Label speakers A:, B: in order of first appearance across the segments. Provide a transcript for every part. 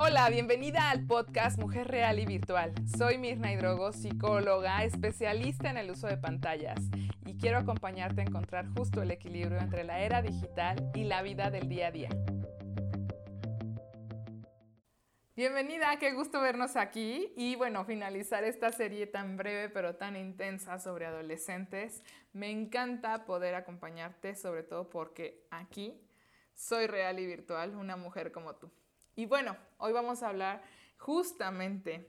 A: Hola, bienvenida al podcast Mujer Real y Virtual. Soy Mirna Hidrogo, psicóloga, especialista en el uso de pantallas y quiero acompañarte a encontrar justo el equilibrio entre la era digital y la vida del día a día. Bienvenida, qué gusto vernos aquí y bueno, finalizar esta serie tan breve pero tan intensa sobre adolescentes. Me encanta poder acompañarte, sobre todo porque aquí soy real y virtual, una mujer como tú. Y bueno, hoy vamos a hablar justamente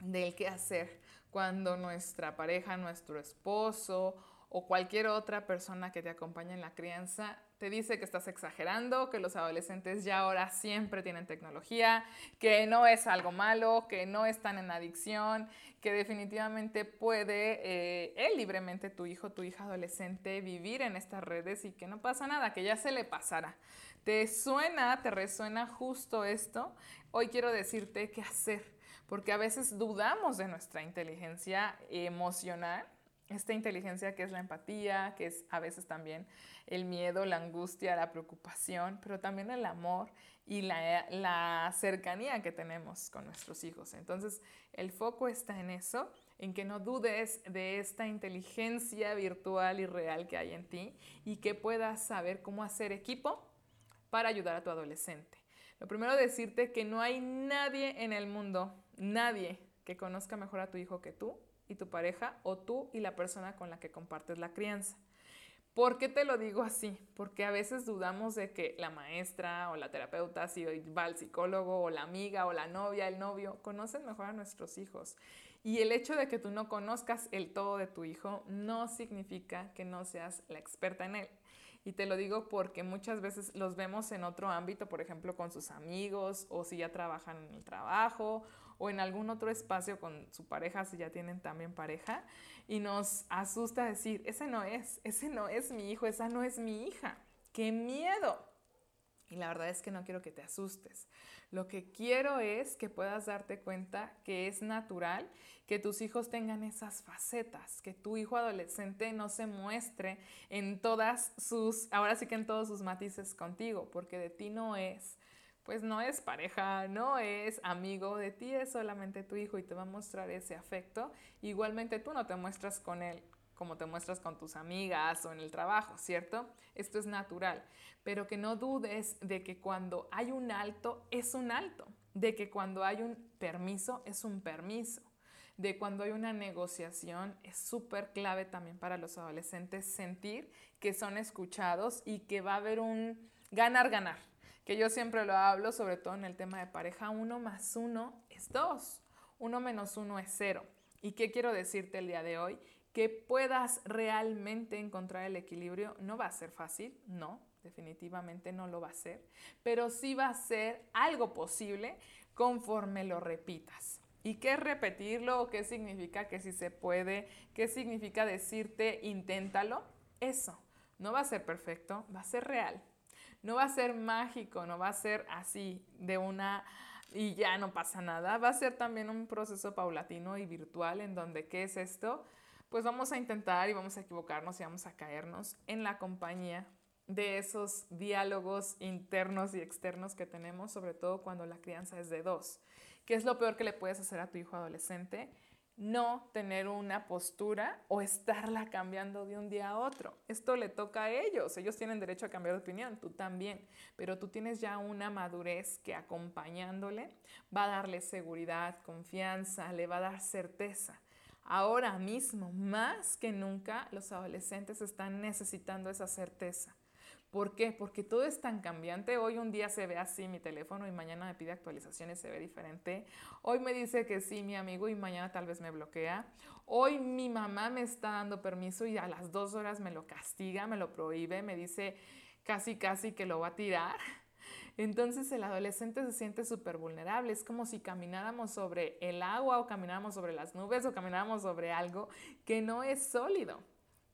A: del qué hacer cuando nuestra pareja, nuestro esposo o cualquier otra persona que te acompaña en la crianza te dice que estás exagerando, que los adolescentes ya ahora siempre tienen tecnología, que no es algo malo, que no están en adicción, que definitivamente puede eh, él libremente, tu hijo, tu hija adolescente, vivir en estas redes y que no pasa nada, que ya se le pasará. ¿Te suena, te resuena justo esto? Hoy quiero decirte qué hacer, porque a veces dudamos de nuestra inteligencia emocional esta inteligencia que es la empatía, que es a veces también el miedo, la angustia, la preocupación, pero también el amor y la, la, cercanía que tenemos con nuestros hijos. Entonces, el foco está en eso, en que no dudes de esta inteligencia virtual y real que hay en ti y que puedas saber cómo hacer equipo para ayudar a tu adolescente. Lo primero decirte que no hay nadie en el mundo, nadie que conozca mejor a tu hijo que tú y tu pareja o tú y la persona con la que compartes la crianza. ¿Por qué te lo digo así? Porque a veces dudamos de que la maestra o la terapeuta, si va al psicólogo o la amiga o la novia, el novio, conocen mejor a nuestros hijos. Y el hecho de que tú no conozcas el todo de tu hijo no significa que no seas la experta en él. Y te lo digo porque muchas veces los vemos en otro ámbito, por ejemplo, con sus amigos o si ya trabajan en el trabajo o en algún otro espacio con su pareja, si ya tienen también pareja. Y nos asusta decir, ese no es, ese no es mi hijo, esa no es mi hija. ¡Qué miedo! Y la verdad es que no quiero que te asustes. Lo que quiero es que puedas darte cuenta que es natural que tus hijos tengan esas facetas, que tu hijo adolescente no se muestre en todas sus, ahora sí que en todos sus matices contigo, porque de ti no es, pues no es pareja, no es amigo, de ti es solamente tu hijo y te va a mostrar ese afecto. Igualmente tú no te muestras con él como te muestras con tus amigas o en el trabajo, ¿cierto? Esto es natural, pero que no dudes de que cuando hay un alto es un alto, de que cuando hay un permiso es un permiso, de cuando hay una negociación es súper clave también para los adolescentes sentir que son escuchados y que va a haber un ganar-ganar, que yo siempre lo hablo, sobre todo en el tema de pareja, uno más uno es dos, uno menos uno es cero. ¿Y qué quiero decirte el día de hoy? Que puedas realmente encontrar el equilibrio. No va a ser fácil, no, definitivamente no lo va a ser, pero sí va a ser algo posible conforme lo repitas. ¿Y qué es repetirlo? ¿Qué significa que si se puede? ¿Qué significa decirte inténtalo? Eso, no va a ser perfecto, va a ser real. No va a ser mágico, no va a ser así de una y ya no pasa nada. Va a ser también un proceso paulatino y virtual en donde, ¿qué es esto? Pues vamos a intentar y vamos a equivocarnos y vamos a caernos en la compañía de esos diálogos internos y externos que tenemos, sobre todo cuando la crianza es de dos. ¿Qué es lo peor que le puedes hacer a tu hijo adolescente? No tener una postura o estarla cambiando de un día a otro. Esto le toca a ellos. Ellos tienen derecho a cambiar de opinión, tú también. Pero tú tienes ya una madurez que acompañándole va a darle seguridad, confianza, le va a dar certeza. Ahora mismo, más que nunca, los adolescentes están necesitando esa certeza. ¿Por qué? Porque todo es tan cambiante. Hoy un día se ve así mi teléfono y mañana me pide actualizaciones, se ve diferente. Hoy me dice que sí mi amigo y mañana tal vez me bloquea. Hoy mi mamá me está dando permiso y a las dos horas me lo castiga, me lo prohíbe, me dice casi casi que lo va a tirar. Entonces el adolescente se siente súper vulnerable, es como si camináramos sobre el agua o camináramos sobre las nubes o camináramos sobre algo que no es sólido.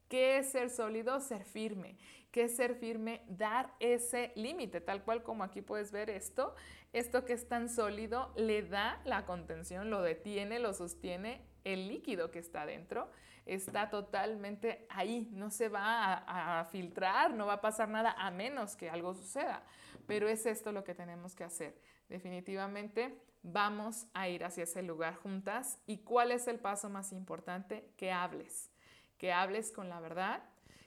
A: ¿Qué es ser sólido? Ser firme. ¿Qué es ser firme? Dar ese límite, tal cual como aquí puedes ver esto. Esto que es tan sólido le da la contención, lo detiene, lo sostiene el líquido que está dentro está totalmente ahí, no se va a, filtrar, no va a pasar nada a menos que algo suceda. Pero es esto lo que tenemos que hacer, Definitivamente vamos a ir hacia ese lugar juntas. ¿Y cuál es el paso más importante? Que hables, que hables con la verdad,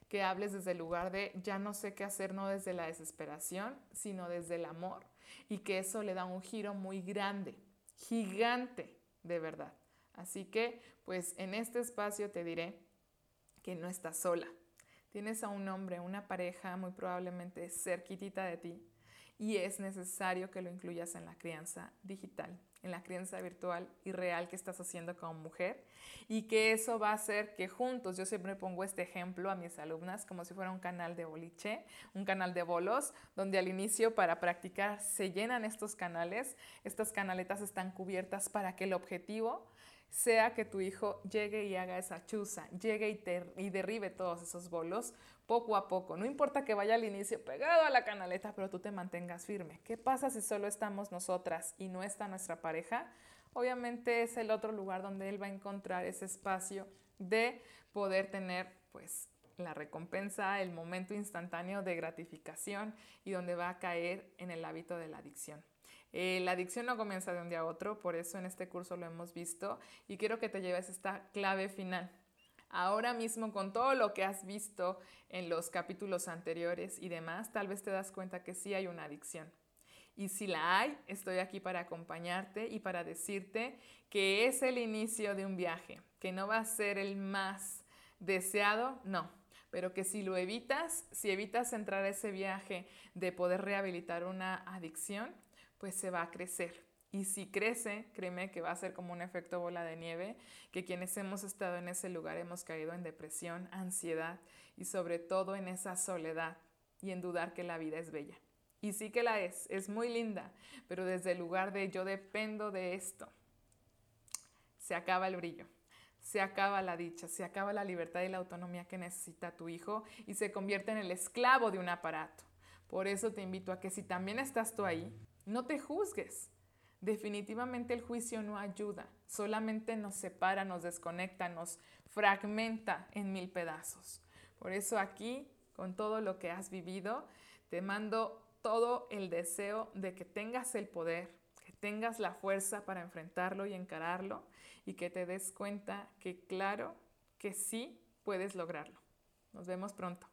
A: que hables desde el lugar de ya no sé qué hacer, no desde la desesperación, sino desde el amor y que eso le da un giro muy grande, gigante, de verdad. Así que, pues en este espacio te diré que no estás sola. Tienes a un hombre, una pareja muy probablemente cerquitita de ti y es necesario que lo incluyas en la crianza digital, en la crianza virtual y real que estás haciendo como mujer y que eso va a hacer que juntos, yo siempre pongo este ejemplo a mis alumnas como si fuera un canal de boliche, un canal de bolos, donde al inicio para practicar se llenan estos canales, estas canaletas están cubiertas para que el objetivo sea que tu hijo llegue y haga esa chuza, llegue y, y derribe todos esos bolos poco a poco. No importa que vaya al inicio pegado a la canaleta, pero tú te mantengas firme. ¿Qué pasa si solo estamos nosotras y no está nuestra pareja? Obviamente es el otro lugar donde él va a encontrar ese espacio de poder tener pues la recompensa, el momento instantáneo de gratificación y donde va a caer en el hábito de la adicción. Eh, la adicción no comienza de un día a otro, por eso en este curso lo hemos visto y quiero que te lleves esta clave final. Ahora mismo con todo lo que has visto en los capítulos anteriores y demás, tal vez te das cuenta que sí hay una adicción. Y si la hay, estoy aquí para acompañarte y para decirte que es el inicio de un viaje, que no va a ser el más deseado, no, pero que si lo evitas, si evitas entrar a ese viaje de poder rehabilitar una adicción, pues se va a crecer. Y si crece, créeme que va a ser como un efecto bola de nieve, que quienes hemos estado en ese lugar hemos caído en depresión, ansiedad y sobre todo en esa soledad y en dudar que la vida es bella. Y sí que la es, es muy linda, pero desde el lugar de yo dependo de esto, se acaba el brillo, se acaba la dicha, se acaba la libertad y la autonomía que necesita tu hijo y se convierte en el esclavo de un aparato. Por eso te invito a que si también estás tú ahí, no te juzgues. Definitivamente el juicio no ayuda, solamente nos separa, nos desconecta, nos fragmenta en mil pedazos. Por eso aquí, con todo lo que has vivido, te mando todo el deseo de que tengas el poder, que tengas la fuerza para enfrentarlo y encararlo y que te des cuenta que claro que sí puedes lograrlo. Nos vemos pronto.